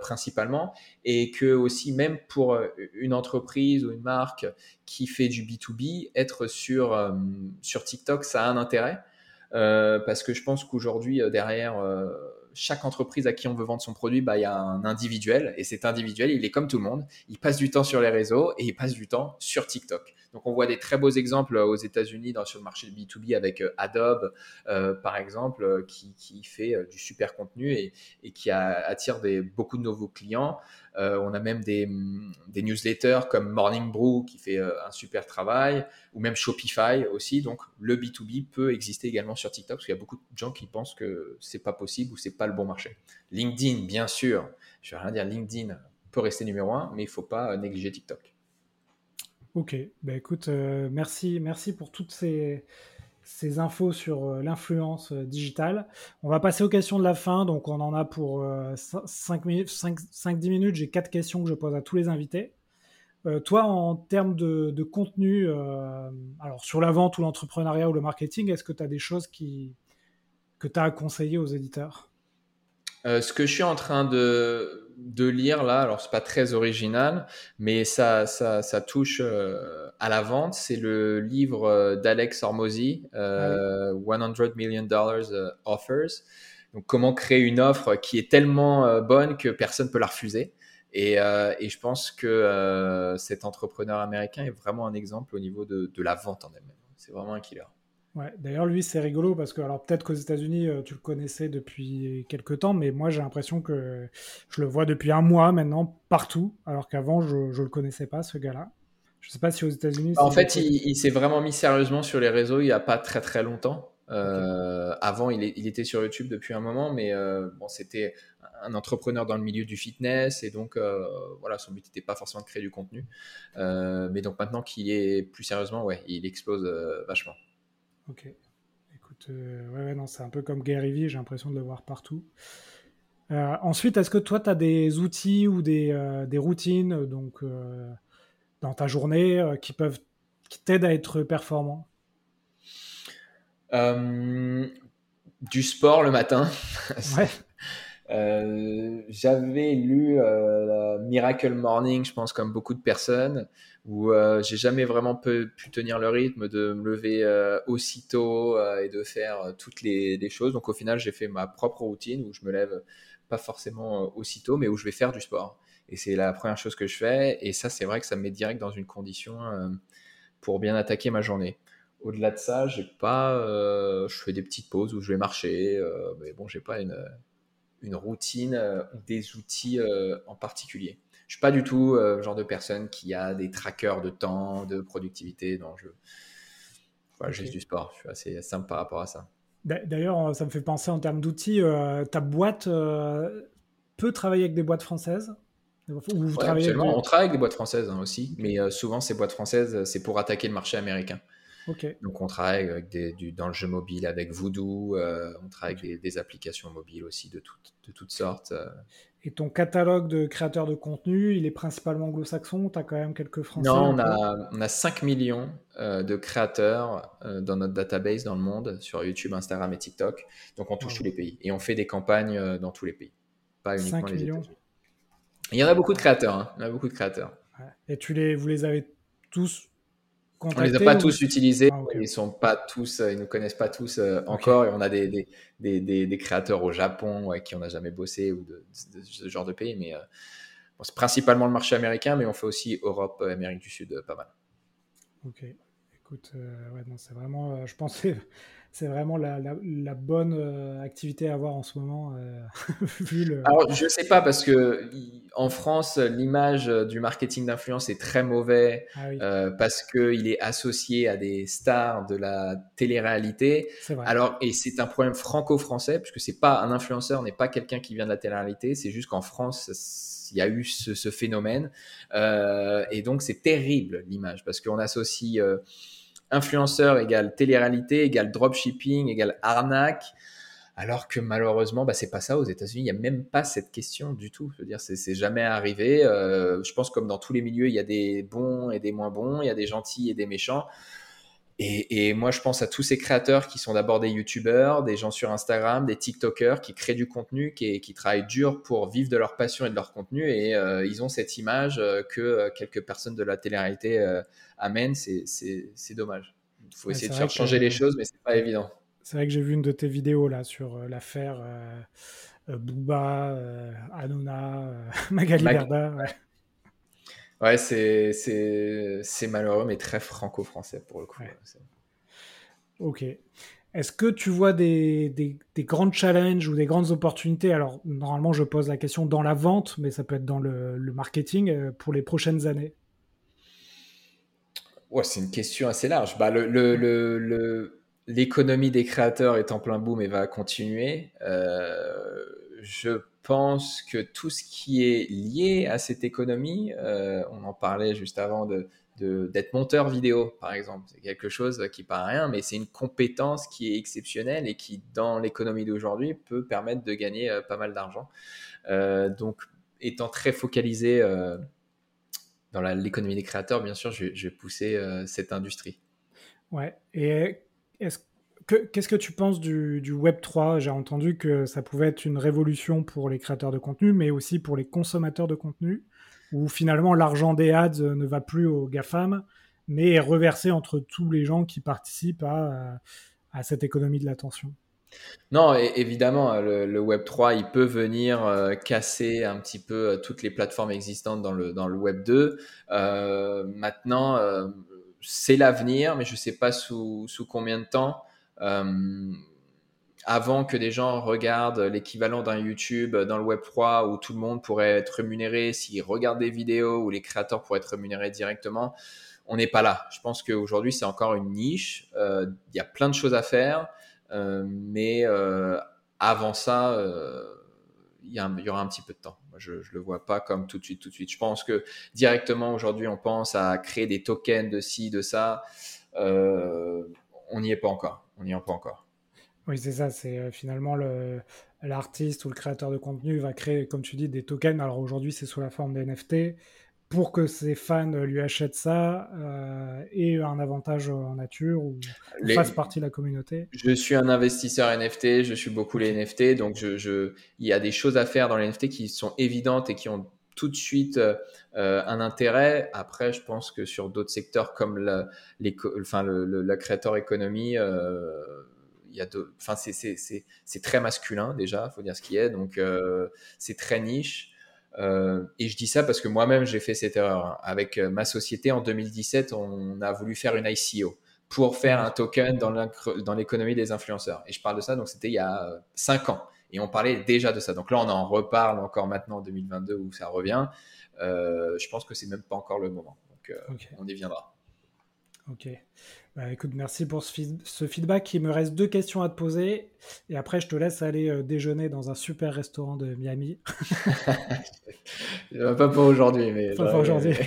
principalement, et que aussi même pour une entreprise ou une marque qui fait du B2B, être sur, sur TikTok, ça a un intérêt, parce que je pense qu'aujourd'hui, derrière chaque entreprise à qui on veut vendre son produit, bah, il y a un individuel et cet individuel, il est comme tout le monde. Il passe du temps sur les réseaux et il passe du temps sur TikTok. Donc, on voit des très beaux exemples aux États-Unis sur le marché de B2B avec euh, Adobe, euh, par exemple, euh, qui, fait du super contenu et, qui attire beaucoup de nouveaux clients. on a même des, des, newsletters comme Morning Brew qui fait un super travail, ou même Shopify aussi. Donc, le B2B peut exister également sur TikTok parce qu'il y a beaucoup de gens qui pensent que c'est pas possible ou c'est pas le bon marché. LinkedIn, bien sûr, je vais rien dire, LinkedIn peut rester numéro un, mais il faut pas négliger TikTok. Ok, bah écoute, euh, merci, merci pour toutes ces, infos sur euh, l'influence euh, digitale. On va passer aux questions de la fin, donc on en a pour 5-10 minutes. J'ai quatre questions que je pose à tous les invités. toi, en termes de, contenu, alors sur la vente ou l'entrepreneuriat ou le marketing, est-ce que tu as des choses que tu as à conseiller aux éditeurs? Ce que je suis en train de, de lire là, alors c'est pas très original, mais ça, ça, ça touche euh, à la vente. C'est le livre euh, d'Alex Hormozy, 100 euh, Million Dollars Offers. Donc, comment créer une offre qui est tellement bonne que personne peut la refuser. Et, et je pense que cet entrepreneur américain est vraiment un exemple au niveau de, de la vente en elle-même. C'est vraiment un killer. Ouais, d'ailleurs, lui, c'est rigolo parce que, alors peut-être qu'aux États-Unis, euh, tu le connaissais depuis quelques temps, mais moi, j'ai l'impression que je le vois depuis un mois maintenant partout, alors qu'avant, je ne le connaissais pas, ce gars-là. Je ne sais pas si aux États-Unis. En fait, il, s'est vraiment mis sérieusement sur les réseaux il n'y a pas très très longtemps. Euh, avant, il, il, était sur YouTube depuis un moment, mais euh, bon, c'était un entrepreneur dans le milieu du fitness et donc voilà, son but n'était pas forcément de créer du contenu. mais donc maintenant qu'il est plus sérieusement, ouais, il explose vachement. Ok. Écoute, euh, ouais, non, c'est un peu comme Gary Vee, j'ai l'impression de le voir partout. Euh, ensuite, est-ce que toi, tu as des outils ou des, euh, des routines donc, dans ta journée qui peuvent qui t'aident à être performant? Du sport le matin. Ouais. J'avais lu Miracle Morning, je pense comme beaucoup de personnes, où euh, j'ai jamais vraiment pu, tenir le rythme de me lever aussitôt et de faire toutes les, choses. Donc au final, j'ai fait ma propre routine où je me lève pas forcément aussitôt, mais où je vais faire du sport. Et c'est la première chose que je fais. Et ça, c'est vrai que ça me met direct dans une condition pour bien attaquer ma journée. Au-delà de ça, j'ai pas, je fais des petites pauses où je vais marcher, mais bon, j'ai pas une routine euh, ou des outils euh, en particulier. Je suis pas du tout euh, le genre de personne qui a des trackers de temps, de productivité. Non, je, voilà, okay. du sport. Je suis assez simple par rapport à ça. D'ailleurs, ça me fait penser en termes d'outils. ta boîte peut travailler avec des boîtes françaises? Vous On travaille avec des boîtes françaises hein, aussi, mais souvent ces boîtes françaises, c'est pour attaquer le marché américain. Donc on travaille avec des, du, dans le jeu mobile avec Voodoo, euh, on travaille avec des, applications mobiles aussi de, de toutes sortes. Euh. Et ton catalogue de créateurs de contenu, il est principalement anglo-saxon tu as quand même quelques français Non, on a, on a 5 millions euh, de créateurs dans notre database dans le monde, sur YouTube, Instagram et TikTok. Donc on touche tous les pays. Et on fait des campagnes dans tous les pays, pas uniquement 5 les millions. Il y en a beaucoup de créateurs. Hein. Il y en a beaucoup de créateurs. Et tu les, vous les avez tous on les a pas tous utilisés, ah, ils sont pas tous, ils nous connaissent pas tous encore, et on a des, des, des, des, créateurs au Japon avec qui on n'a jamais bossé ou de, ce genre de pays, mais c'est principalement le marché américain, mais on fait aussi Europe, Amérique du Sud, pas mal. Ok, écoute, ouais, c'est vraiment, je pensais c'est vraiment la, bonne euh, activité à avoir en ce moment. Euh, Alors, je ne sais pas, parce que en France, l'image du marketing d'influence est très mauvais ah euh, parce qu'il est associé à des stars de la télé-réalité. Alors, et c'est un problème franco-français, puisque c'est pas un influenceur, n'est pas quelqu'un qui vient de la télé-réalité, c'est juste qu'en France, il y a eu ce, phénomène. et donc, c'est terrible l'image, parce qu'on associe influenceur égale télé-réalité, égale dropshipping, égale arnaque. Alors que malheureusement, bah, c'est pas ça aux États-Unis. Il n'y a même pas cette question du tout. Je veux dire, c'est jamais arrivé. Euh, je pense comme dans tous les milieux, il y a des bons et des moins bons, il y a des gentils et des méchants. Et, moi, je pense à tous ces créateurs qui sont d'abord des YouTubeurs, des gens sur Instagram, des TikTokers qui créent du contenu, qui, qui travaillent dur pour vivre de leur passion et de leur contenu. Et euh, ils ont cette image euh, que quelques personnes de la télé-réalité amène, c'est dommage. Il faut essayer de faire changer les choses, mais c'est pas évident. C'est vrai que j'ai vu une de tes vidéos là sur euh, l'affaire euh, euh, Booba, Hanouna, Magali Berda. Ouais, c'est malheureux, mais très franco-français pour le coup. Ok. Est-ce que tu vois des, des, des, grands challenges ou des grandes opportunités? Alors, normalement, je pose la question dans la vente, mais ça peut être dans le, le marketing pour les prochaines années c'est une question assez large. Bah, le, l'économie des créateurs est en plein boom et va continuer. Euh, je pense que tout ce qui est lié à cette économie, euh, on en parlait juste avant de, d'être monteur vidéo, par exemple. C'est quelque chose qui paraît rien, mais c'est une compétence qui est exceptionnelle et qui, dans l'économie d'aujourd'hui, peut permettre de gagner euh, pas mal d'argent. donc, étant très focalisé dans l'économie des créateurs, bien sûr, je, vais pousser euh, cette industrie. Ouais. Et qu'est-ce que tu penses du, Web 3 J'ai entendu que ça pouvait être une révolution pour les créateurs de contenu, mais aussi pour les consommateurs de contenu, où finalement l'argent des ads ne va plus aux GAFAM, mais est reversé entre tous les gens qui participent à, cette économie de l'attention. Non, évidemment, le, Web 3, il peut venir euh, casser un petit peu euh, toutes les plateformes existantes dans le, Web 2. Euh, maintenant, c'est l'avenir, mais je ne sais pas sous, combien de temps. Avant que des gens regardent l'équivalent d'un YouTube dans le Web 3 où tout le monde pourrait être rémunéré s'ils regardent des vidéos, où les créateurs pourraient être rémunérés directement, on n'est pas là. Je pense qu'aujourd'hui, c'est encore une niche. Il y a plein de choses à faire. Euh, mais euh, avant ça, euh, il y, y, aura un petit peu de temps. je ne le vois pas comme tout de suite, tout de suite. Je pense que directement aujourd'hui, on pense à créer des tokens de ci, de ça. on n'y est pas encore. On n'y est pas encore. Oui, c'est ça. C'est finalement l'artiste ou le créateur de contenu va créer, comme tu dis, des tokens. Alors aujourd'hui, c'est sous la forme des NFT pour que ses fans lui achètent ça euh, et un avantage en nature ou fasse partie de la communauté Je suis un investisseur NFT, je suis beaucoup les NFT, donc je, il y a des choses à faire dans les NFT qui sont évidentes et qui ont tout de suite euh, un intérêt. Après, je pense que sur d'autres secteurs comme la, les, enfin, le, la creator economy, euh, il y a enfin, c'est très masculin déjà, faut dire ce qui est, donc euh, c'est très niche. Euh, et je dis ça parce que moi-même, j'ai fait cette erreur. Hein. Avec euh, ma société, en 2017, on a voulu faire une ICO pour faire un token dans l'économie des influenceurs. Et je parle de ça, donc c'était il y a 5 ans. Et on parlait déjà de ça. Donc là, on en reparle encore maintenant en 2022 où ça revient. Euh, je pense que c'est même pas encore le moment. Donc on y viendra. Ok. Bah, écoute, merci pour ce, feedback. Il me reste deux questions à te poser. Et après, je te laisse aller euh, déjeuner dans un super restaurant de Miami. pas pour aujourd'hui, mais. Pas pour aujourd'hui.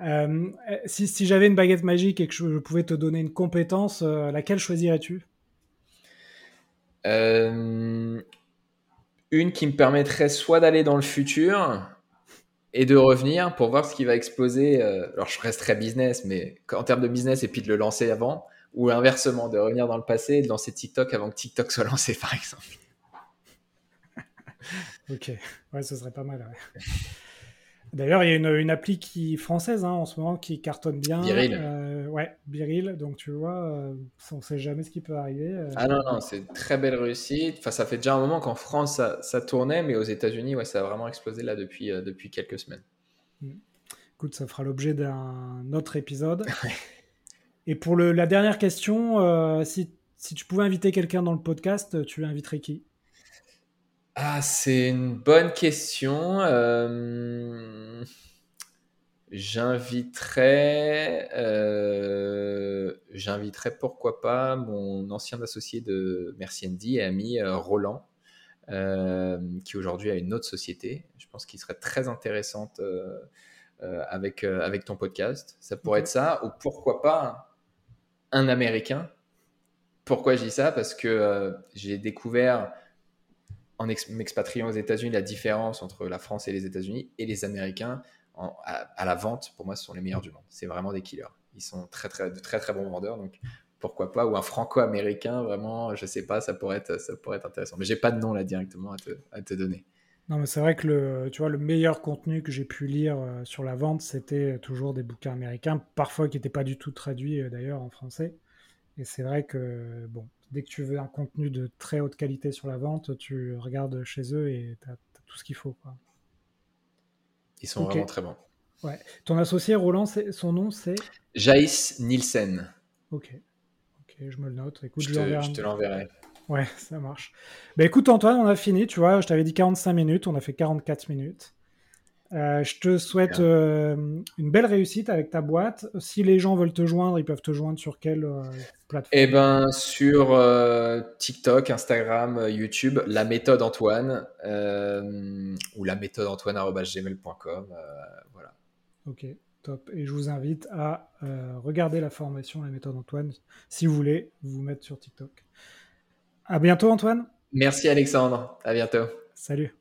Euh, si, si j'avais une baguette magique et que je, pouvais te donner une compétence, euh, laquelle choisirais-tu? Une qui me permettrait soit d'aller dans le futur, et de revenir pour voir ce qui va exploser. Euh, alors, je resterai business, mais en termes de business, et puis de le lancer avant, ou inversement, de revenir dans le passé et de lancer TikTok avant que TikTok soit lancé, par exemple. ok, ouais, ce serait pas mal. D'ailleurs, il y a une, appli qui, française hein, en ce moment qui cartonne bien. Biril. Euh, ouais, Biril. Donc tu vois, euh, on ne sait jamais ce qui peut arriver. Euh. Ah non, non, c'est une très belle réussite. Enfin, ça fait déjà un moment qu'en France, ça, tournait, mais aux États-Unis, ouais, ça a vraiment explosé là depuis, depuis quelques semaines. Mm. Écoute, ça fera l'objet d'un autre épisode. Et pour le, la dernière question, si, si tu pouvais inviter quelqu'un dans le podcast, tu inviterais qui? Ah, c'est une bonne question. Euh, j'inviterais, euh, j'inviterais pourquoi pas mon ancien associé de Merci Andy et ami euh, Roland, qui aujourd'hui a une autre société. Je pense qu'il serait très intéressante avec, avec ton podcast. Ça pourrait être ça, ou pourquoi pas un Américain. Pourquoi je dis ça? Parce que j'ai découvert en m'expatriant aux États-Unis, la différence entre la France et les États-Unis et les Américains à, la vente, pour moi, ce sont les meilleurs du monde. C'est vraiment des killers. Ils sont très, très, de très, très bons vendeurs. Donc, pourquoi pas Ou un franco-américain, vraiment, je sais pas, ça pourrait être, ça pourrait être intéressant. Mais j'ai pas de nom là directement à te, à te donner. Non, mais c'est vrai que le, tu vois, le meilleur contenu que j'ai pu lire euh, sur la vente, c'était toujours des bouquins américains, parfois qui n'étaient pas du tout traduits euh, d'ailleurs en français. Et c'est vrai que, bon, dès que tu veux un contenu de très haute qualité sur la vente, tu regardes chez eux et tu as, tout ce qu'il faut. Quoi. Ils sont vraiment très bons. Ouais. Ton associé Roland, son nom c'est? Jaïs Nielsen. Ok. Ok, je me le note. Écoute, je, te, te l'enverrai. Ouais, ça marche. Bah écoute Antoine, on a fini, tu vois, je t'avais dit 45 minutes, on a fait 44 minutes. Euh, je te souhaite euh, une belle réussite avec ta boîte. Si les gens veulent te joindre, ils peuvent te joindre sur quelle euh, plateforme? Eh ben, sur TikTok, Instagram, YouTube, la méthode Antoine ou la méthode Antoine@gmail.com. voilà. Ok, top. Et je vous invite à regarder la formation la méthode Antoine si vous voulez vous mettre sur TikTok. À bientôt, Antoine. Merci, Alexandre. À bientôt. Salut.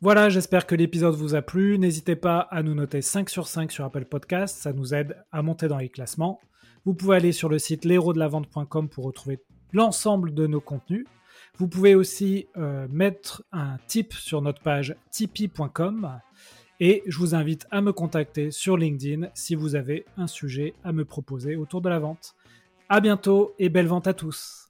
Voilà, j'espère que l'épisode vous a plu. N'hésitez pas à nous noter 5 sur 5 sur Apple Podcast, ça nous aide à monter dans les classements. Vous pouvez aller sur le site vente.com pour retrouver l'ensemble de nos contenus. Vous pouvez aussi euh, mettre un tip sur notre page tipeee.com et je vous invite à me contacter sur LinkedIn si vous avez un sujet à me proposer autour de la vente. À bientôt et belle vente à tous.